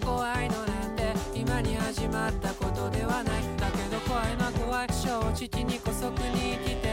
怖いのなんて今に始まったことではない。だけど怖いな怖い。正直に姑息に生きて